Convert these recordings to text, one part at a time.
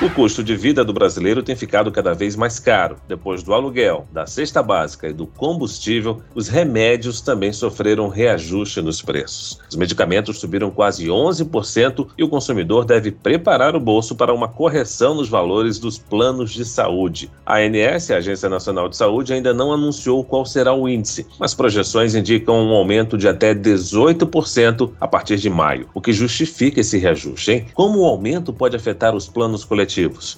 O custo de vida do brasileiro tem ficado cada vez mais caro. Depois do aluguel, da cesta básica e do combustível, os remédios também sofreram reajuste nos preços. Os medicamentos subiram quase 11% e o consumidor deve preparar o bolso para uma correção nos valores dos planos de saúde. A ANS, a Agência Nacional de Saúde, ainda não anunciou qual será o índice, mas projeções indicam um aumento de até 18% a partir de maio, o que justifica esse reajuste, hein? Como o aumento pode afetar os planos coletivos?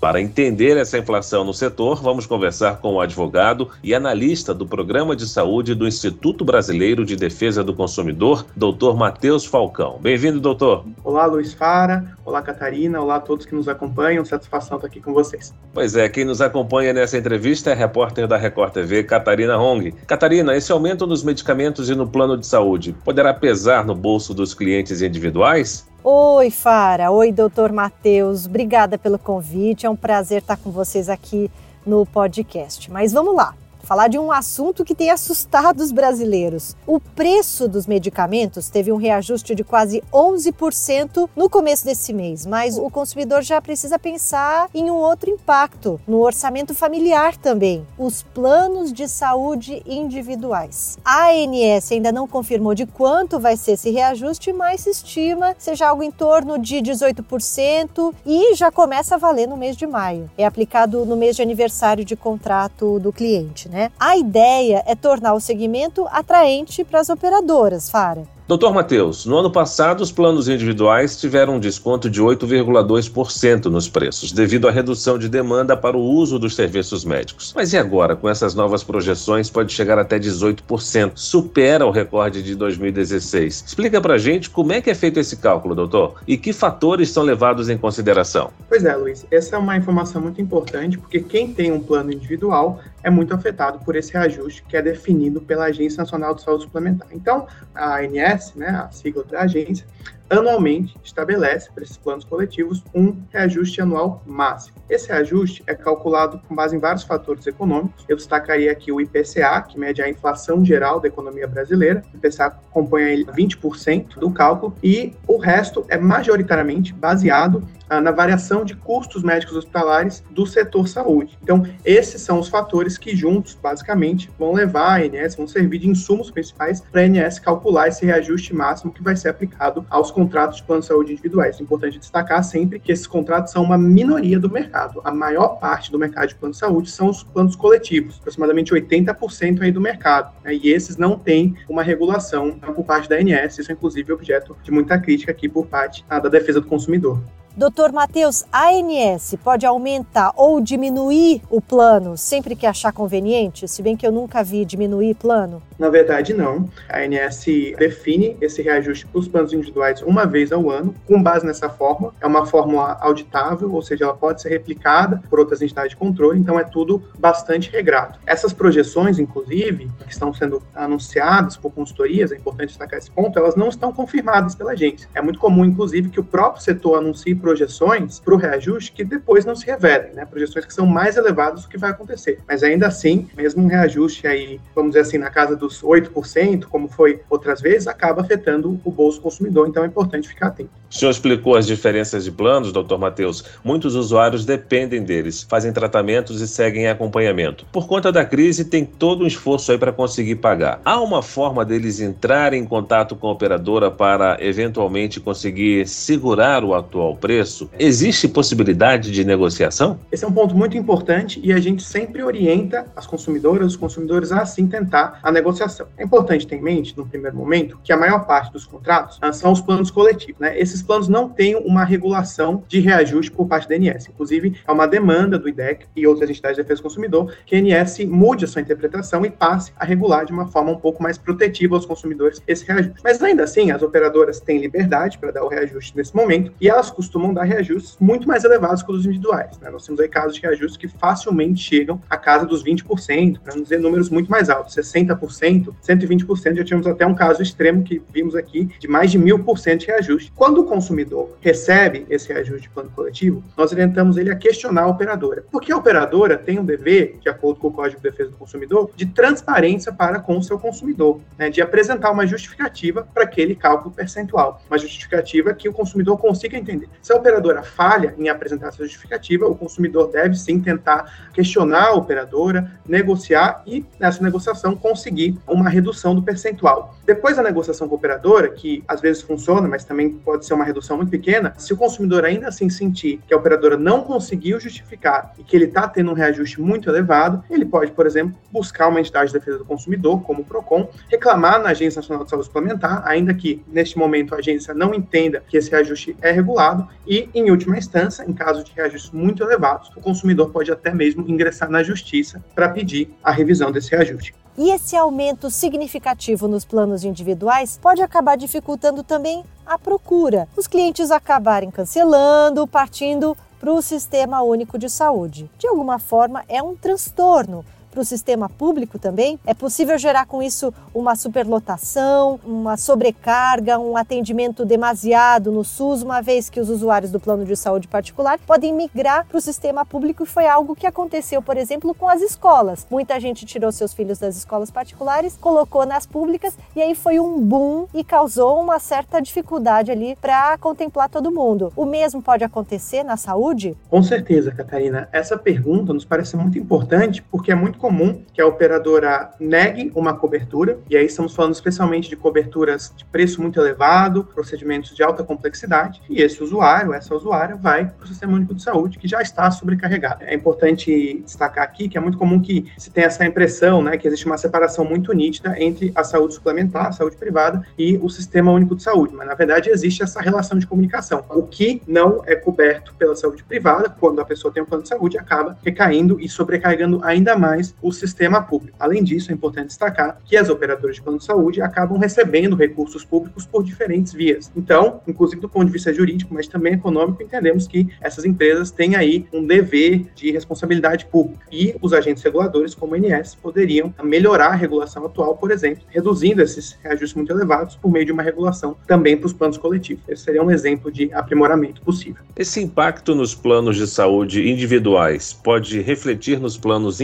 Para entender essa inflação no setor, vamos conversar com o advogado e analista do Programa de Saúde do Instituto Brasileiro de Defesa do Consumidor, doutor Matheus Falcão. Bem-vindo, doutor. Olá, Luiz Fara. Olá, Catarina. Olá a todos que nos acompanham. Satisfação estar aqui com vocês. Pois é, quem nos acompanha nessa entrevista é a repórter da Record TV, Catarina Hong. Catarina, esse aumento nos medicamentos e no plano de saúde poderá pesar no bolso dos clientes individuais? Oi, Fara. Oi, doutor Matheus. Obrigada pelo convite. É um prazer estar com vocês aqui no podcast. Mas vamos lá falar de um assunto que tem assustado os brasileiros. O preço dos medicamentos teve um reajuste de quase 11% no começo desse mês, mas o consumidor já precisa pensar em um outro impacto no orçamento familiar também, os planos de saúde individuais. A ANS ainda não confirmou de quanto vai ser esse reajuste, mas se estima seja algo em torno de 18% e já começa a valer no mês de maio. É aplicado no mês de aniversário de contrato do cliente, né? Né? A ideia é tornar o segmento atraente para as operadoras, Fara. Doutor Matheus, no ano passado os planos individuais tiveram um desconto de 8,2% nos preços, devido à redução de demanda para o uso dos serviços médicos. Mas e agora, com essas novas projeções, pode chegar até 18%, supera o recorde de 2016. Explica pra gente como é que é feito esse cálculo, doutor, e que fatores são levados em consideração. Pois é, Luiz, essa é uma informação muito importante, porque quem tem um plano individual é muito afetado por esse reajuste que é definido pela Agência Nacional de Saúde Suplementar. Então, a ANS, né, a sigla da agência, anualmente estabelece para esses planos coletivos um reajuste anual máximo. Esse reajuste é calculado com base em vários fatores econômicos. Eu destacaria aqui o IPCA, que mede a inflação geral da economia brasileira. O IPCA compõe 20% do cálculo e o resto é majoritariamente baseado ah, na variação de custos médicos hospitalares do setor saúde. Então, esses são os fatores que juntos, basicamente, vão levar a ANS, vão servir de insumos principais para a ANS calcular esse reajuste máximo que vai ser aplicado aos contratos de plano de saúde individuais. É importante destacar sempre que esses contratos são uma minoria do mercado. A maior parte do mercado de plano de saúde são os planos coletivos, aproximadamente 80% aí do mercado. Né? E esses não têm uma regulação por parte da ANS, isso é inclusive objeto de muita crítica aqui por parte ah, da defesa do consumidor. Doutor Matheus, a ANS pode aumentar ou diminuir o plano sempre que achar conveniente? Se bem que eu nunca vi diminuir plano. Na verdade, não. A ANS define esse reajuste para os planos individuais uma vez ao ano, com base nessa fórmula. É uma fórmula auditável, ou seja, ela pode ser replicada por outras entidades de controle, então é tudo bastante regrado. Essas projeções, inclusive, que estão sendo anunciadas por consultorias, é importante destacar esse ponto, elas não estão confirmadas pela agência. É muito comum, inclusive, que o próprio setor anuncie projeções para o reajuste que depois não se revelem, né? Projeções que são mais elevadas do que vai acontecer. Mas ainda assim, mesmo um reajuste aí, vamos dizer assim, na casa dos 8%, como foi outras vezes, acaba afetando o bolso consumidor, então é importante ficar atento. O senhor explicou as diferenças de planos, doutor Matheus. Muitos usuários dependem deles, fazem tratamentos e seguem acompanhamento. Por conta da crise, tem todo um esforço aí para conseguir pagar. Há uma forma deles entrarem em contato com a operadora para eventualmente conseguir segurar o atual preço? Preço, existe possibilidade de negociação? Esse é um ponto muito importante e a gente sempre orienta as consumidoras, os consumidores a assim tentar a negociação. É importante ter em mente, no primeiro momento, que a maior parte dos contratos ah, são os planos coletivos. Né? Esses planos não têm uma regulação de reajuste por parte da ANS. Inclusive, é uma demanda do IDEC e outras entidades de defesa do consumidor que a ANS mude a sua interpretação e passe a regular de uma forma um pouco mais protetiva aos consumidores esse reajuste. Mas ainda assim, as operadoras têm liberdade para dar o reajuste nesse momento e elas costumam costumam dar reajustes muito mais elevados que os individuais. Né? Nós temos aí casos de reajustes que facilmente chegam à casa dos 20%, para não dizer números muito mais altos, 60%, 120%. Já tivemos até um caso extremo que vimos aqui de mais de mil por cento de reajuste. Quando consumidor recebe esse reajuste de plano coletivo, nós orientamos ele a questionar a operadora. Porque a operadora tem um dever, de acordo com o Código de Defesa do Consumidor, de transparência para com o seu consumidor, né, de apresentar uma justificativa para aquele cálculo percentual. Uma justificativa que o consumidor consiga entender. Se a operadora falha em apresentar essa justificativa, o consumidor deve sim tentar questionar a operadora, negociar e, nessa negociação, conseguir uma redução do percentual. Depois da negociação com a operadora, que às vezes funciona, mas também pode ser uma redução muito pequena, se o consumidor ainda assim sentir que a operadora não conseguiu justificar e que ele está tendo um reajuste muito elevado, ele pode, por exemplo, buscar uma entidade de defesa do consumidor, como o PROCON, reclamar na Agência Nacional de Saúde Suplementar, ainda que neste momento a agência não entenda que esse reajuste é regulado, e, em última instância, em caso de reajustes muito elevados, o consumidor pode até mesmo ingressar na justiça para pedir a revisão desse reajuste. E esse aumento significativo nos planos individuais pode acabar dificultando também a procura. Os clientes acabarem cancelando, partindo para o Sistema Único de Saúde. De alguma forma, é um transtorno para o sistema público também? É possível gerar com isso uma superlotação, uma sobrecarga, um atendimento demasiado no SUS, uma vez que os usuários do plano de saúde particular podem migrar para o sistema público e foi algo que aconteceu, por exemplo, com as escolas. Muita gente tirou seus filhos das escolas particulares, colocou nas públicas e aí foi um boom e causou uma certa dificuldade ali para contemplar todo mundo. O mesmo pode acontecer na saúde? Com certeza, Catarina. Essa pergunta nos parece muito importante porque é muito comum que a operadora negue uma cobertura, e aí estamos falando especialmente de coberturas de preço muito elevado, procedimentos de alta complexidade, e esse usuário, essa usuária, vai para o Sistema Único de Saúde, que já está sobrecarregado. É importante destacar aqui que é muito comum que se tenha essa impressão, né, que existe uma separação muito nítida entre a saúde suplementar, a saúde privada e o Sistema Único de Saúde, mas na verdade existe essa relação de comunicação. O que não é coberto pela saúde privada, quando a pessoa tem um plano de saúde, acaba recaindo e sobrecarregando ainda mais o sistema público. Além disso, é importante destacar que as operadoras de plano de saúde acabam recebendo recursos públicos por diferentes vias. Então, inclusive do ponto de vista jurídico, mas também econômico, entendemos que essas empresas têm aí um dever de responsabilidade pública. E os agentes reguladores, como o INS, poderiam melhorar a regulação atual, por exemplo, reduzindo esses reajustes muito elevados por meio de uma regulação também para os planos coletivos. Esse seria um exemplo de aprimoramento possível. Esse impacto nos planos de saúde individuais pode refletir nos planos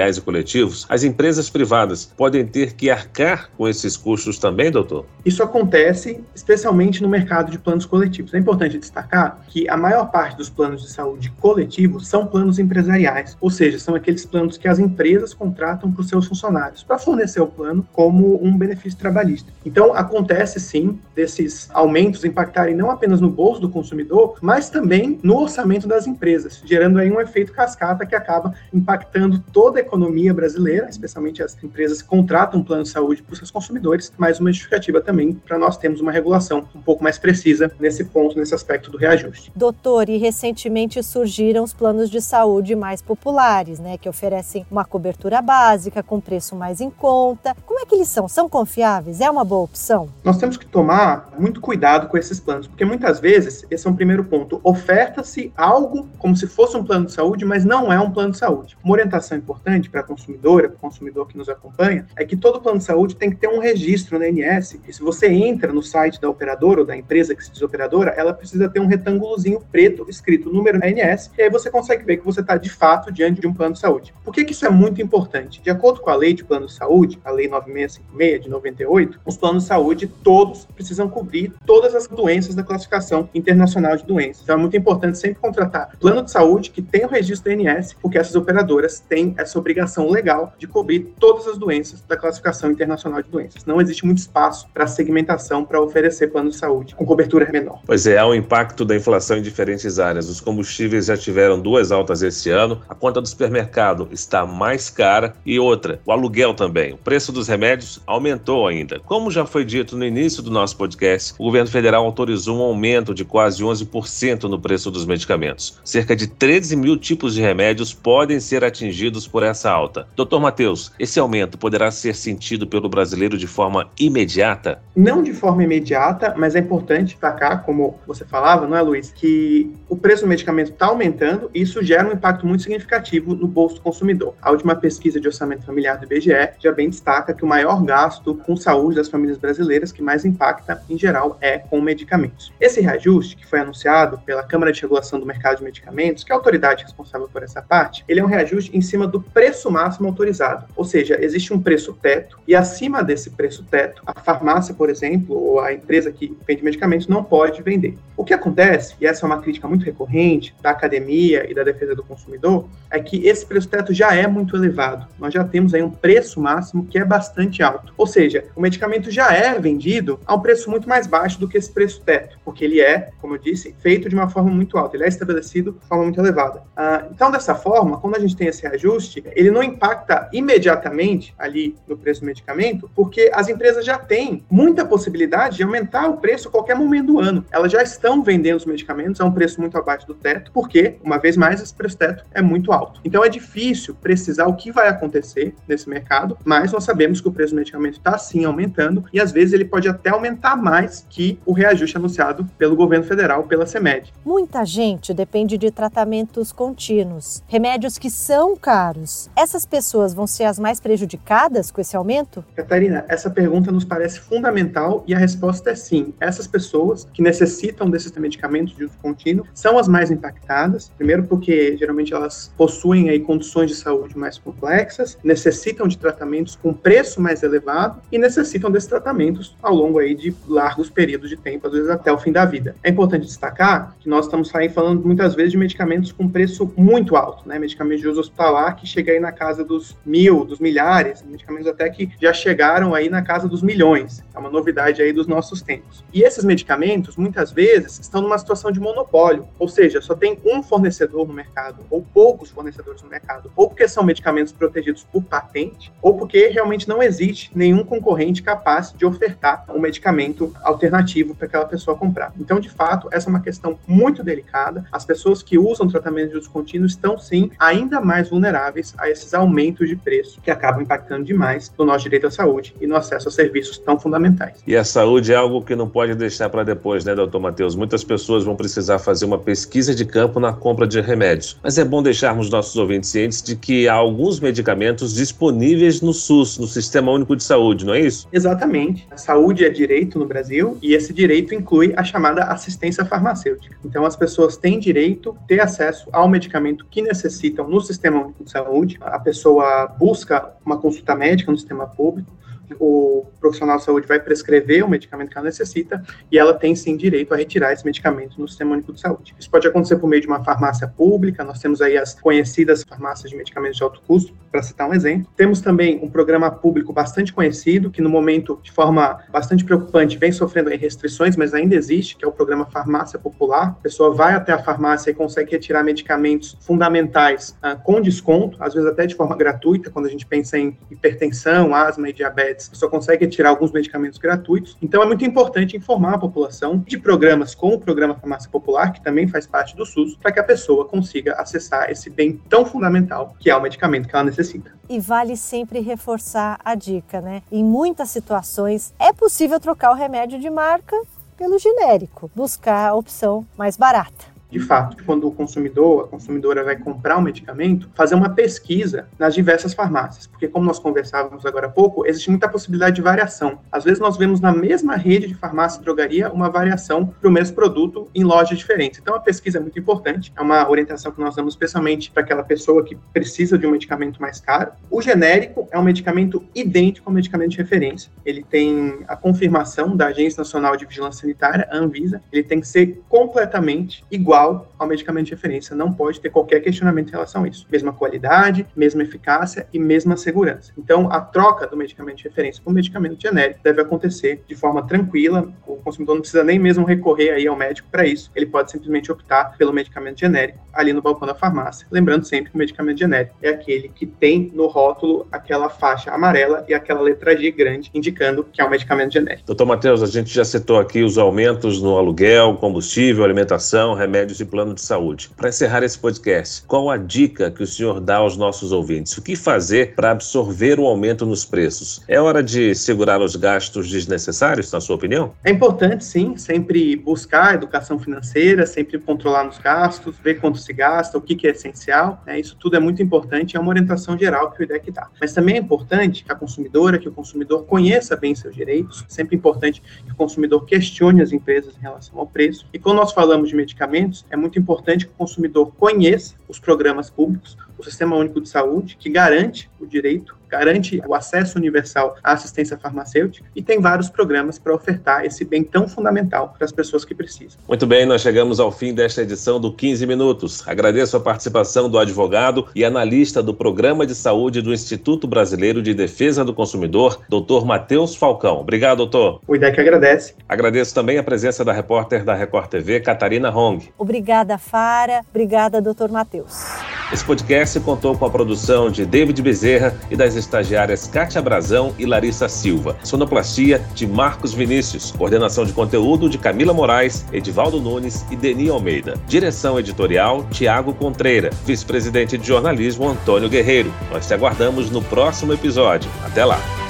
empresariais e coletivos, as empresas privadas podem ter que arcar com esses custos também, doutor? Isso acontece especialmente no mercado de planos coletivos. É importante destacar que a maior parte dos planos de saúde coletivos são planos empresariais, ou seja, são aqueles planos que as empresas contratam para os seus funcionários para fornecer o plano como um benefício trabalhista. Então, acontece sim desses aumentos impactarem não apenas no bolso do consumidor, mas também no orçamento das empresas, gerando aí um efeito cascata que acaba impactando toda a economia brasileira, especialmente as empresas que contratam plano de saúde para os seus consumidores, mais uma justificativa também para nós termos uma regulação um pouco mais precisa nesse ponto, nesse aspecto do reajuste. Doutor, e recentemente surgiram os planos de saúde mais populares, né, que oferecem uma cobertura básica com preço mais em conta. Como é que eles são? São confiáveis? É uma boa opção? Nós temos que tomar muito cuidado com esses planos, porque muitas vezes, esse é um primeiro ponto, oferta-se algo como se fosse um plano de saúde, mas não é um plano de saúde. Uma orientação importante para a consumidora, para o consumidor que nos acompanha, é que todo plano de saúde tem que ter um registro na ANS. E se você entra no site da operadora ou da empresa que se diz operadora, ela precisa ter um retângulozinho preto escrito número ANS, e aí você consegue ver que você está de fato diante de um plano de saúde. Por que, que isso é muito importante? De acordo com a lei de plano de saúde, a lei 9656 de 98, os planos de saúde todos precisam cobrir todas as doenças da classificação internacional de doenças. Então é muito importante sempre contratar plano de saúde que tem o registro da ANS, porque essas operadoras têm essa obrigação obrigação legal de cobrir todas as doenças da classificação internacional de doenças. Não existe muito espaço para segmentação para oferecer plano de saúde com cobertura menor. Pois é, há o impacto da inflação em diferentes áreas. Os combustíveis já tiveram duas altas esse ano, a conta do supermercado está mais cara e outra, o aluguel também. O preço dos remédios aumentou ainda. Como já foi dito no início do nosso podcast, o governo federal autorizou um aumento de quase 11% no preço dos medicamentos. Cerca de 13 mil tipos de remédios podem ser atingidos por essa nessa alta. Doutor Matheus, esse aumento poderá ser sentido pelo brasileiro de forma imediata? Não de forma imediata, mas é importante destacar, como você falava, não é, Luiz, que o preço do medicamento está aumentando e isso gera um impacto muito significativo no bolso do consumidor. A última pesquisa de orçamento familiar do IBGE já bem destaca que o maior gasto com saúde das famílias brasileiras que mais impacta, em geral, é com medicamentos. Esse reajuste, que foi anunciado pela Câmara de Regulação do Mercado de Medicamentos, que é a autoridade responsável por essa parte, ele é um reajuste em cima do preço máximo autorizado. Ou seja, existe um preço teto e acima desse preço teto, a farmácia, por exemplo, ou a empresa que vende medicamentos não pode vender. O que acontece, e essa é uma crítica muito recorrente da academia e da defesa do consumidor, é que esse preço teto já é muito elevado. Nós já temos aí um preço máximo que é bastante alto. Ou seja, o medicamento já é vendido a um preço muito mais baixo do que esse preço teto, porque ele é, como eu disse, feito de uma forma muito alta, ele é estabelecido de forma muito elevada. Ah, então, dessa forma, quando a gente tem esse reajuste, ele não impacta imediatamente ali no preço do medicamento, porque as empresas já têm muita possibilidade de aumentar o preço a qualquer momento do ano. Elas já estão vendendo os medicamentos a um preço muito abaixo do teto, porque, uma vez mais, esse preço teto é muito alto. Então, é difícil precisar o que vai acontecer nesse mercado, mas nós sabemos que o preço do medicamento está sim aumentando e às vezes ele pode até aumentar mais que o reajuste anunciado pelo governo federal, pela CEMED. Muita gente depende de tratamentos contínuos, remédios que são caros. Essas pessoas vão ser as mais prejudicadas com esse aumento? Catarina, essa pergunta nos parece fundamental e a resposta é sim. Essas pessoas que necessitam desses medicamentos de uso contínuo são as mais impactadas, primeiro porque geralmente elas possuem aí condições de saúde mais complexas, necessitam de tratamentos com preço mais elevado e necessitam desses tratamentos ao longo aí de largos períodos de tempo, às vezes até o fim da vida. É importante destacar que nós estamos falando muitas vezes de medicamentos com preço muito alto, né? Medicamentos de uso hospitalar que chega aí na casa dos mil, dos milhares, medicamentos até que já chegaram aí na casa dos milhões. É uma novidade aí dos nossos tempos. E esses medicamentos, muitas vezes, estão numa situação de monopólio, ou seja, só tem um fornecedor no mercado, ou poucos fornecedores no mercado, ou porque são medicamentos protegidos por patente, ou porque realmente não existe nenhum concorrente capaz de ofertar um medicamento alternativo para aquela pessoa comprar. Então, de fato, essa é uma questão muito delicada. As pessoas que usam tratamento de uso contínuo estão, sim, ainda mais vulneráveis a esses aumentos de preço que acabam impactando demais no nosso direito à saúde e no acesso a serviços tão fundamentais. E a saúde é algo que não pode deixar para depois, né, doutor Matheus? Muitas pessoas vão precisar fazer uma pesquisa de campo na compra de remédios. Mas é bom deixarmos nossos ouvintes cientes de que há alguns medicamentos disponíveis no SUS, no Sistema Único de Saúde, não é isso? Exatamente. A saúde é direito no Brasil e esse direito inclui a chamada assistência farmacêutica. Então, as pessoas têm direito a ter acesso ao medicamento que necessitam no Sistema Único de Saúde. A pessoa busca uma consulta médica no sistema público o profissional de saúde vai prescrever o medicamento que ela necessita e ela tem sim direito a retirar esse medicamento no Sistema Único de Saúde. Isso pode acontecer por meio de uma farmácia pública, nós temos aí as conhecidas farmácias de medicamentos de alto custo, para citar um exemplo. Temos também um programa público bastante conhecido, que no momento, de forma bastante preocupante, vem sofrendo restrições, mas ainda existe, que é o programa Farmácia Popular. A pessoa vai até a farmácia e consegue retirar medicamentos fundamentais uh, com desconto, às vezes até de forma gratuita, quando a gente pensa em hipertensão, asma e diabetes diabetes, só consegue tirar alguns medicamentos gratuitos. Então é muito importante informar a população de programas como o Programa Farmácia Popular, que também faz parte do SUS, para que a pessoa consiga acessar esse bem tão fundamental que é o medicamento que ela necessita. E vale sempre reforçar a dica, né? Em muitas situações é possível trocar o remédio de marca pelo genérico, buscar a opção mais barata de fato, quando o consumidor, a consumidora vai comprar um medicamento, fazer uma pesquisa nas diversas farmácias, porque como nós conversávamos agora há pouco, existe muita possibilidade de variação. Às vezes nós vemos na mesma rede de farmácia e drogaria uma variação para o mesmo produto em lojas diferentes. Então a pesquisa é muito importante, é uma orientação que nós damos especialmente para aquela pessoa que precisa de um medicamento mais caro. O genérico é um medicamento idêntico ao medicamento de referência. Ele tem a confirmação da Agência Nacional de Vigilância Sanitária, a Anvisa, ele tem que ser completamente igual igual ao medicamento de referência. Não pode ter qualquer questionamento em relação a isso. Mesma qualidade, mesma eficácia e mesma segurança. Então, a troca do medicamento de referência por medicamento genérico deve acontecer de forma tranquila. O consumidor não precisa nem mesmo recorrer aí ao médico para isso. Ele pode simplesmente optar pelo medicamento genérico ali no balcão da farmácia. Lembrando sempre que o medicamento genérico é aquele que tem no rótulo aquela faixa amarela e aquela letra G grande indicando que é um medicamento genérico. Doutor Matheus, a gente já citou aqui os aumentos no aluguel, combustível, alimentação, remédios e planos plano de saúde. Para encerrar esse podcast, qual a dica que o senhor dá aos nossos ouvintes? O que fazer para absorver o aumento nos preços? É hora de segurar os gastos desnecessários, na sua opinião? É importante, sim, sempre buscar educação financeira, sempre controlar os gastos, ver quanto se gasta, o que, que é essencial. Né? Isso tudo é muito importante, é uma orientação geral que o IDEC dá. Mas também é importante que a consumidora, que o consumidor conheça bem seus direitos, sempre importante que o consumidor questione as empresas em relação ao preço. E quando nós falamos de medicamentos, é muito importante que o consumidor conheça os programas públicos, o Sistema Único de Saúde, que garante o direito garante o acesso universal à assistência farmacêutica e tem vários programas para ofertar esse bem tão fundamental para as pessoas que precisam. Muito bem, nós chegamos ao fim desta edição do 15 Minutos. Agradeço a participação do advogado e analista do Programa de Saúde do Instituto Brasileiro de Defesa do Consumidor, doutor Matheus Falcão. Obrigado, doutor. O IDEC agradece. Agradeço também a presença da repórter da Record TV, Catarina Hong. Obrigada, Fara. Obrigada, doutor Matheus. Esse podcast contou com a produção de David Bezerra e das estagiárias Kátia Brazão e Larissa Silva. Sonoplastia de Marcos Vinícius. Coordenação de conteúdo de Camila Moraes, Edivaldo Nunes e Deni Almeida. Direção editorial Tiago Contreira. Vice-presidente de jornalismo Antônio Guerreiro. Nós te aguardamos no próximo episódio. Até lá!